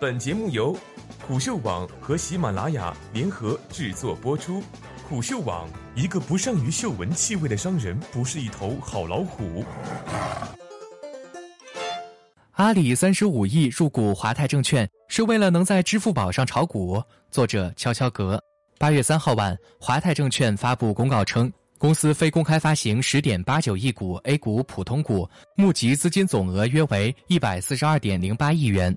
本节目由虎嗅网和喜马拉雅联合制作播出。虎嗅网：一个不善于嗅闻气味的商人，不是一头好老虎。阿里三十五亿入股华泰证券，是为了能在支付宝上炒股。作者：悄悄格。八月三号晚，华泰证券发布公告称，公司非公开发行十点八九亿股 A 股普通股，募集资金总额约为一百四十二点零八亿元。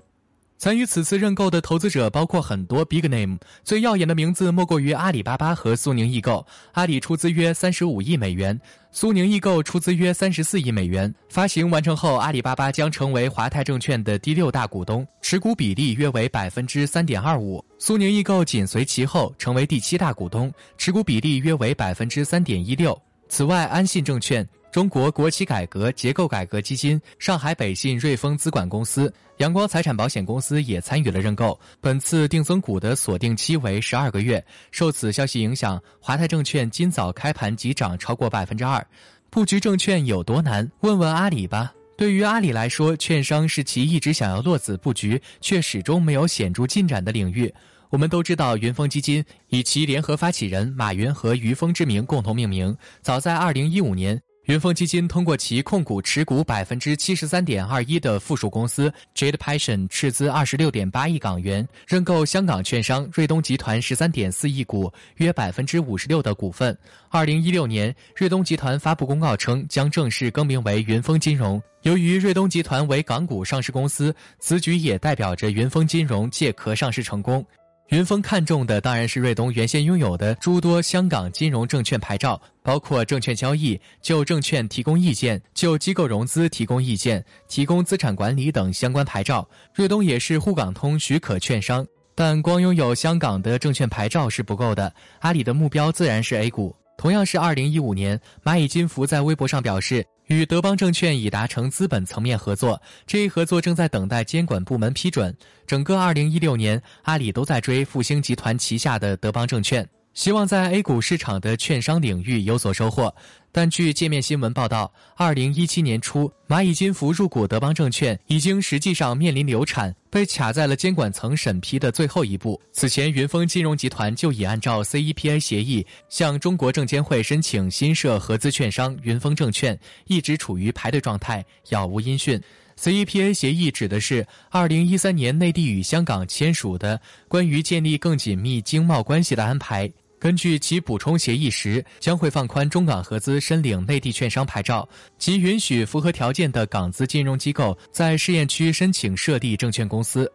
参与此次认购的投资者包括很多 big name，最耀眼的名字莫过于阿里巴巴和苏宁易购。阿里出资约三十五亿美元，苏宁易购出资约三十四亿美元。发行完成后，阿里巴巴将成为华泰证券的第六大股东，持股比例约为百分之三点二五。苏宁易购紧随其后，成为第七大股东，持股比例约为百分之三点一六。此外，安信证券。中国国企改革结构改革基金、上海北信瑞丰资管公司、阳光财产保险公司也参与了认购。本次定增股的锁定期为十二个月。受此消息影响，华泰证券今早开盘即涨超过百分之二。布局证券有多难？问问阿里吧。对于阿里来说，券商是其一直想要落子布局却始终没有显著进展的领域。我们都知道，云峰基金以其联合发起人马云和于峰之名共同命名。早在二零一五年。云峰基金通过其控股持股百分之七十三点二一的附属公司 Jade Passion 斥资二十六点八亿港元认购香港券商瑞东集团十三点四亿股，约百分之五十六的股份。二零一六年，瑞东集团发布公告称将正式更名为云峰金融。由于瑞东集团为港股上市公司，此举也代表着云峰金融借壳上市成功。云峰看中的当然是瑞东原先拥有的诸多香港金融证券牌照，包括证券交易、就证券提供意见、就机构融资提供意见、提供资产管理等相关牌照。瑞东也是沪港通许可券商，但光拥有香港的证券牌照是不够的。阿里的目标自然是 A 股。同样是二零一五年，蚂蚁金服在微博上表示。与德邦证券已达成资本层面合作，这一合作正在等待监管部门批准。整个2016年，阿里都在追复星集团旗下的德邦证券。希望在 A 股市场的券商领域有所收获，但据界面新闻报道，二零一七年初，蚂蚁金服入股德邦证券，已经实际上面临流产，被卡在了监管层审批的最后一步。此前，云峰金融集团就已按照 CEPA 协议向中国证监会申请新设合资券商云峰证券，一直处于排队状态，杳无音讯。CEPA 协议指的是二零一三年内地与香港签署的关于建立更紧密经贸关系的安排。根据其补充协议时，将会放宽中港合资申领内地券商牌照，即允许符合条件的港资金融机构在试验区申请设立证券公司。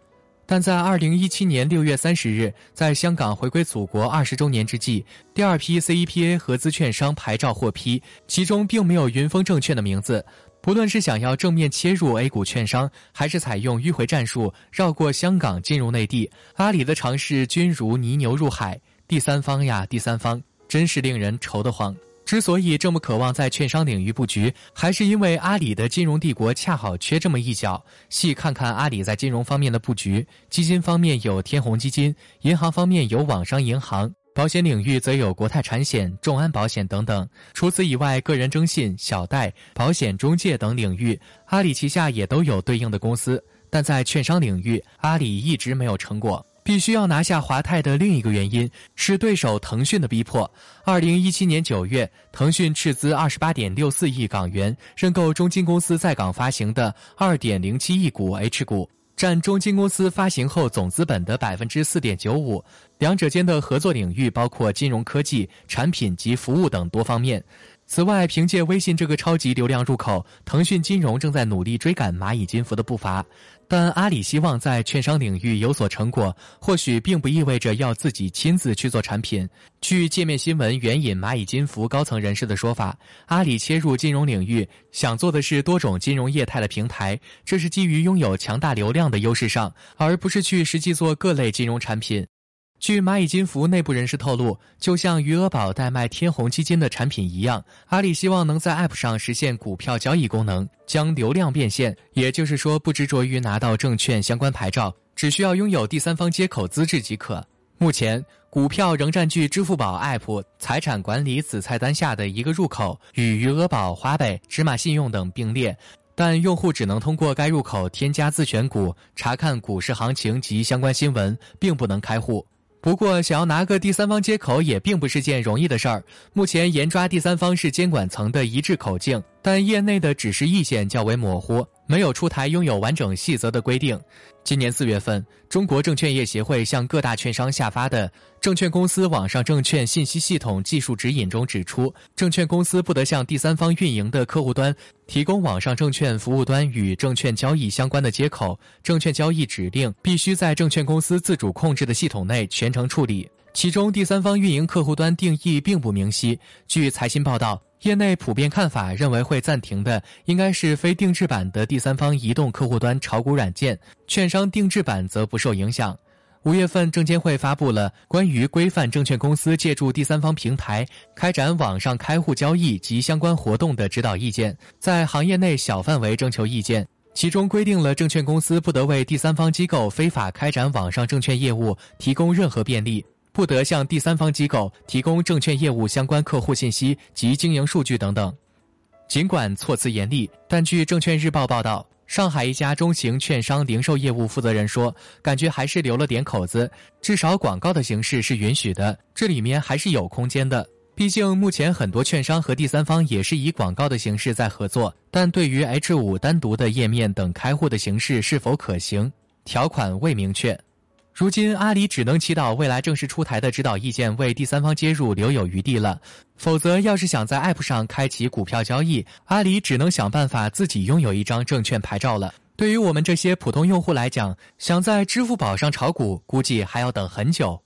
但在二零一七年六月三十日，在香港回归祖国二十周年之际，第二批 CEPA 合资券商牌照获批，其中并没有云峰证券的名字。不论是想要正面切入 A 股券商，还是采用迂回战术绕过香港进入内地，阿里的尝试均如泥牛入海。第三方呀，第三方真是令人愁得慌。之所以这么渴望在券商领域布局，还是因为阿里的金融帝国恰好缺这么一角。细看看阿里在金融方面的布局，基金方面有天弘基金，银行方面有网商银行，保险领域则有国泰产险、众安保险等等。除此以外，个人征信、小贷、保险中介等领域，阿里旗下也都有对应的公司。但在券商领域，阿里一直没有成果。必须要拿下华泰的另一个原因是对手腾讯的逼迫。二零一七年九月，腾讯斥资二十八点六四亿港元认购中金公司在港发行的二点零七亿股 H 股，占中金公司发行后总资本的百分之四点九五。两者间的合作领域包括金融科技、产品及服务等多方面。此外，凭借微信这个超级流量入口，腾讯金融正在努力追赶蚂蚁金服的步伐。但阿里希望在券商领域有所成果，或许并不意味着要自己亲自去做产品。据界面新闻援引蚂蚁金服高层人士的说法，阿里切入金融领域，想做的是多种金融业态的平台，这是基于拥有强大流量的优势上，而不是去实际做各类金融产品。据蚂蚁金服内部人士透露，就像余额宝代卖天弘基金的产品一样，阿里希望能在 App 上实现股票交易功能，将流量变现。也就是说，不执着于拿到证券相关牌照，只需要拥有第三方接口资质即可。目前，股票仍占据支付宝 App 财产管理子菜单下的一个入口，与余额宝、花呗、芝麻信用等并列。但用户只能通过该入口添加自选股、查看股市行情及相关新闻，并不能开户。不过，想要拿个第三方接口也并不是件容易的事儿。目前严抓第三方是监管层的一致口径，但业内的指示意见较为模糊。没有出台拥有完整细则的规定。今年四月份，中国证券业协会向各大券商下发的《证券公司网上证券信息系统技术指引》中指出，证券公司不得向第三方运营的客户端提供网上证券服务端与证券交易相关的接口，证券交易指令必须在证券公司自主控制的系统内全程处理。其中，第三方运营客户端定义并不明晰。据财新报道。业内普遍看法认为，会暂停的应该是非定制版的第三方移动客户端炒股软件，券商定制版则不受影响。五月份，证监会发布了关于规范证券公司借助第三方平台开展网上开户交易及相关活动的指导意见，在行业内小范围征求意见，其中规定了证券公司不得为第三方机构非法开展网上证券业务提供任何便利。不得向第三方机构提供证券业务相关客户信息及经营数据等等。尽管措辞严厉，但据证券日报报道，上海一家中型券商零售业务负责人说，感觉还是留了点口子，至少广告的形式是允许的，这里面还是有空间的。毕竟目前很多券商和第三方也是以广告的形式在合作，但对于 H 五单独的页面等开户的形式是否可行，条款未明确。如今，阿里只能祈祷未来正式出台的指导意见为第三方接入留有余地了。否则，要是想在 App 上开启股票交易，阿里只能想办法自己拥有一张证券牌照了。对于我们这些普通用户来讲，想在支付宝上炒股，估计还要等很久。